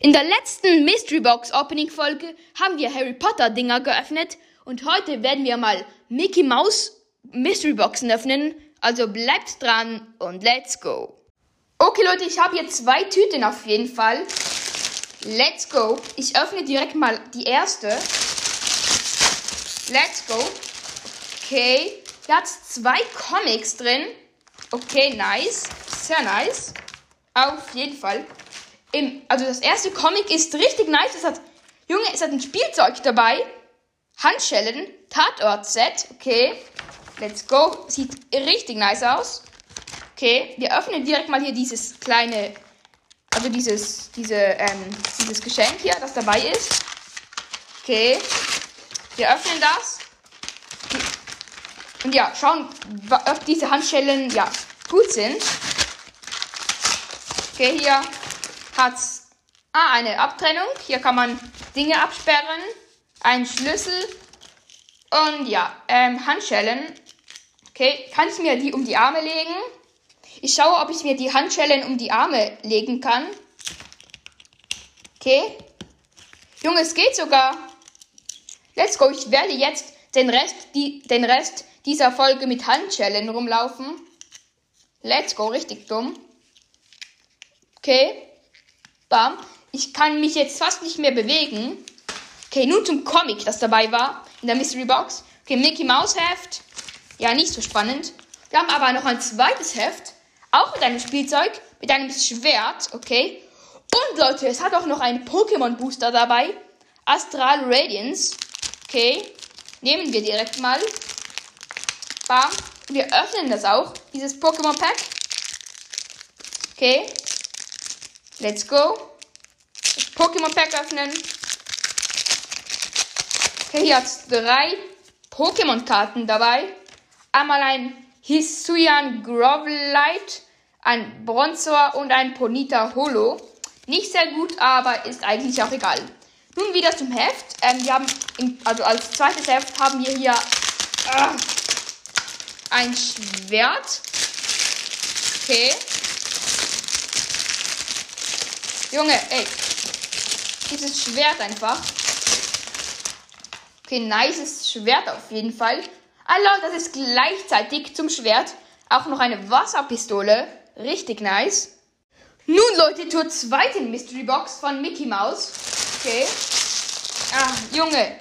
In der letzten Mystery Box Opening Folge haben wir Harry Potter Dinger geöffnet und heute werden wir mal Mickey Mouse Mystery Boxen öffnen. Also bleibt dran und let's go. Okay Leute, ich habe hier zwei Tüten auf jeden Fall. Let's go. Ich öffne direkt mal die erste. Let's go. Okay. Hier hat zwei Comics drin. Okay, nice. Sehr nice. Auf jeden Fall. Im, also das erste Comic ist richtig nice. Es hat, Junge, es hat ein Spielzeug dabei. Handschellen, Tatort-Set. Okay, let's go. Sieht richtig nice aus. Okay, wir öffnen direkt mal hier dieses kleine, also dieses, diese, ähm, dieses Geschenk hier, das dabei ist. Okay, wir öffnen das. Und ja, schauen, ob diese Handschellen, ja, gut sind. Okay, hier hat's ah, eine Abtrennung. Hier kann man Dinge absperren. Ein Schlüssel. Und ja, ähm, Handschellen. Okay, kann ich mir die um die Arme legen? Ich schaue, ob ich mir die Handschellen um die Arme legen kann. Okay. Junge, es geht sogar. Let's go. Ich werde jetzt den Rest, die, den Rest dieser Folge mit Handschellen rumlaufen. Let's go. Richtig dumm. Okay. Bam. Ich kann mich jetzt fast nicht mehr bewegen. Okay, nun zum Comic, das dabei war in der Mystery Box. Okay, Mickey Mouse Heft. Ja, nicht so spannend. Wir haben aber noch ein zweites Heft. Auch mit einem Spielzeug. Mit einem Schwert. Okay. Und Leute, es hat auch noch einen Pokémon Booster dabei. Astral Radiance. Okay. Nehmen wir direkt mal. Bam. Wir öffnen das auch. Dieses Pokémon Pack. Okay. Let's go. Pokémon Pack öffnen. Okay, hier hat drei Pokémon-Karten dabei. Einmal ein Hisuian Grovelite, ein Bronzor und ein Ponita Holo. Nicht sehr gut, aber ist eigentlich auch egal. Nun wieder zum Heft. Ähm, wir haben, im, also als zweites Heft haben wir hier äh, ein Schwert. Okay. Junge, ey. Dieses Schwert einfach. Okay, nices Schwert auf jeden Fall. Also, das ist gleichzeitig zum Schwert auch noch eine Wasserpistole. Richtig nice. Nun, Leute, zur zweiten Mystery Box von Mickey Mouse. Okay. Ah, Junge.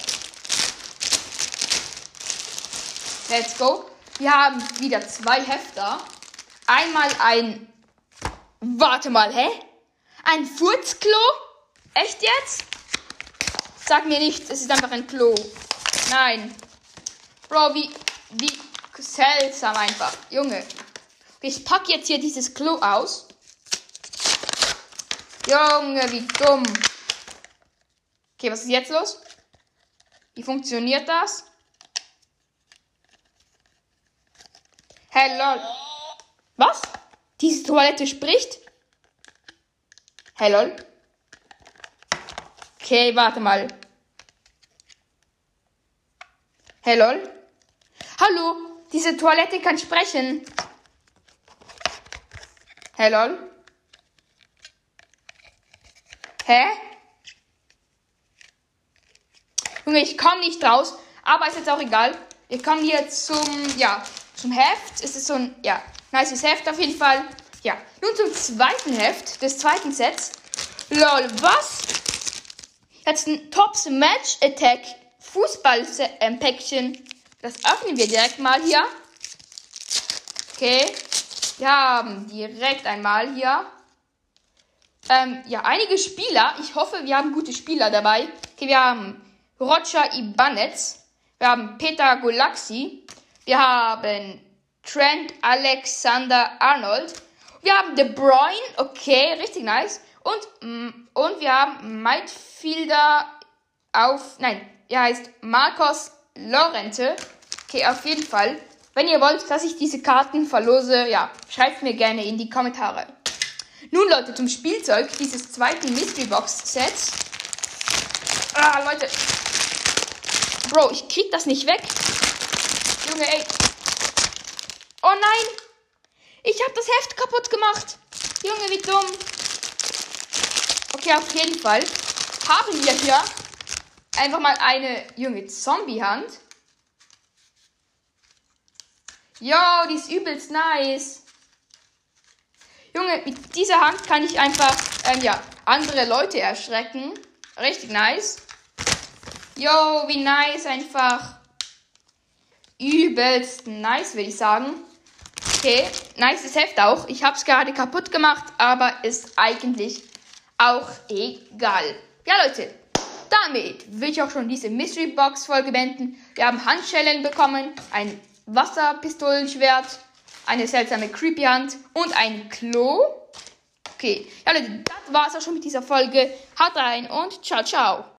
Let's go. Wir haben wieder zwei Hefter. Einmal ein. Warte mal, hä? Ein Furzklo? Echt jetzt? Sag mir nichts, es ist einfach ein Klo. Nein. Bro, wie, wie seltsam einfach. Junge. Ich pack jetzt hier dieses Klo aus. Junge, wie dumm. Okay, was ist jetzt los? Wie funktioniert das? Hey, lol. Was? Diese Toilette spricht? Hey, lol. Okay, warte mal. Hey, lol. Hallo, diese Toilette kann sprechen. Hey, lol. Hä? Junge, ich komme nicht raus, aber ist jetzt auch egal. Wir kommen hier zum, ja, zum Heft. Es ist so ein, ja, nice Heft auf jeden Fall. Ja, nun zum zweiten Heft des zweiten Sets. Lol, was? Jetzt ein Tops Match Attack Fußball-Päckchen. Das öffnen wir direkt mal hier. Okay. Wir haben direkt einmal hier. Ähm, ja, einige Spieler. Ich hoffe, wir haben gute Spieler dabei. Okay, wir haben Roger Ibanez. Wir haben Peter Golaxi. Wir haben Trent Alexander Arnold. Wir haben De Bruyne, okay, richtig nice. Und, mm, und wir haben Midfielder auf, nein, er heißt Marcos Lorente. Okay, auf jeden Fall. Wenn ihr wollt, dass ich diese Karten verlose, ja, schreibt mir gerne in die Kommentare. Nun, Leute, zum Spielzeug dieses zweiten Mystery Box Sets. Ah, Leute. Bro, ich krieg das nicht weg. Junge, ey. Oh nein! Ich habe das Heft kaputt gemacht. Junge, wie dumm. Okay, auf jeden Fall haben wir hier einfach mal eine junge Zombie-Hand. Jo, die ist übelst nice. Junge, mit dieser Hand kann ich einfach, ähm, ja, andere Leute erschrecken. Richtig nice. Jo, wie nice einfach. Übelst nice, würde ich sagen. Okay, nice Heft auch. Ich habe es gerade kaputt gemacht, aber ist eigentlich auch egal. Ja, Leute, damit will ich auch schon diese Mystery Box Folge beenden. Wir haben Handschellen bekommen, ein Wasserpistolenschwert, eine seltsame Creepy Hand und ein Klo. Okay, ja Leute, das war's auch schon mit dieser Folge. Haut rein und ciao, ciao.